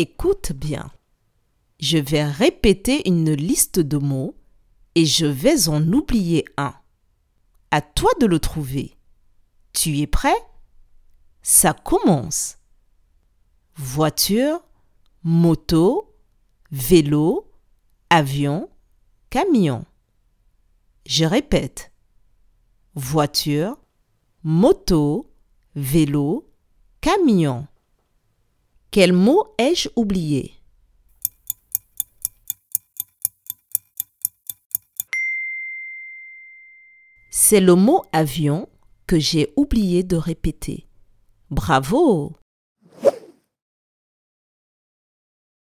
Écoute bien. Je vais répéter une liste de mots et je vais en oublier un. À toi de le trouver. Tu es prêt? Ça commence. Voiture, moto, vélo, avion, camion. Je répète. Voiture, moto, vélo, camion. Quel mot ai-je oublié? C'est le mot avion que j'ai oublié de répéter. Bravo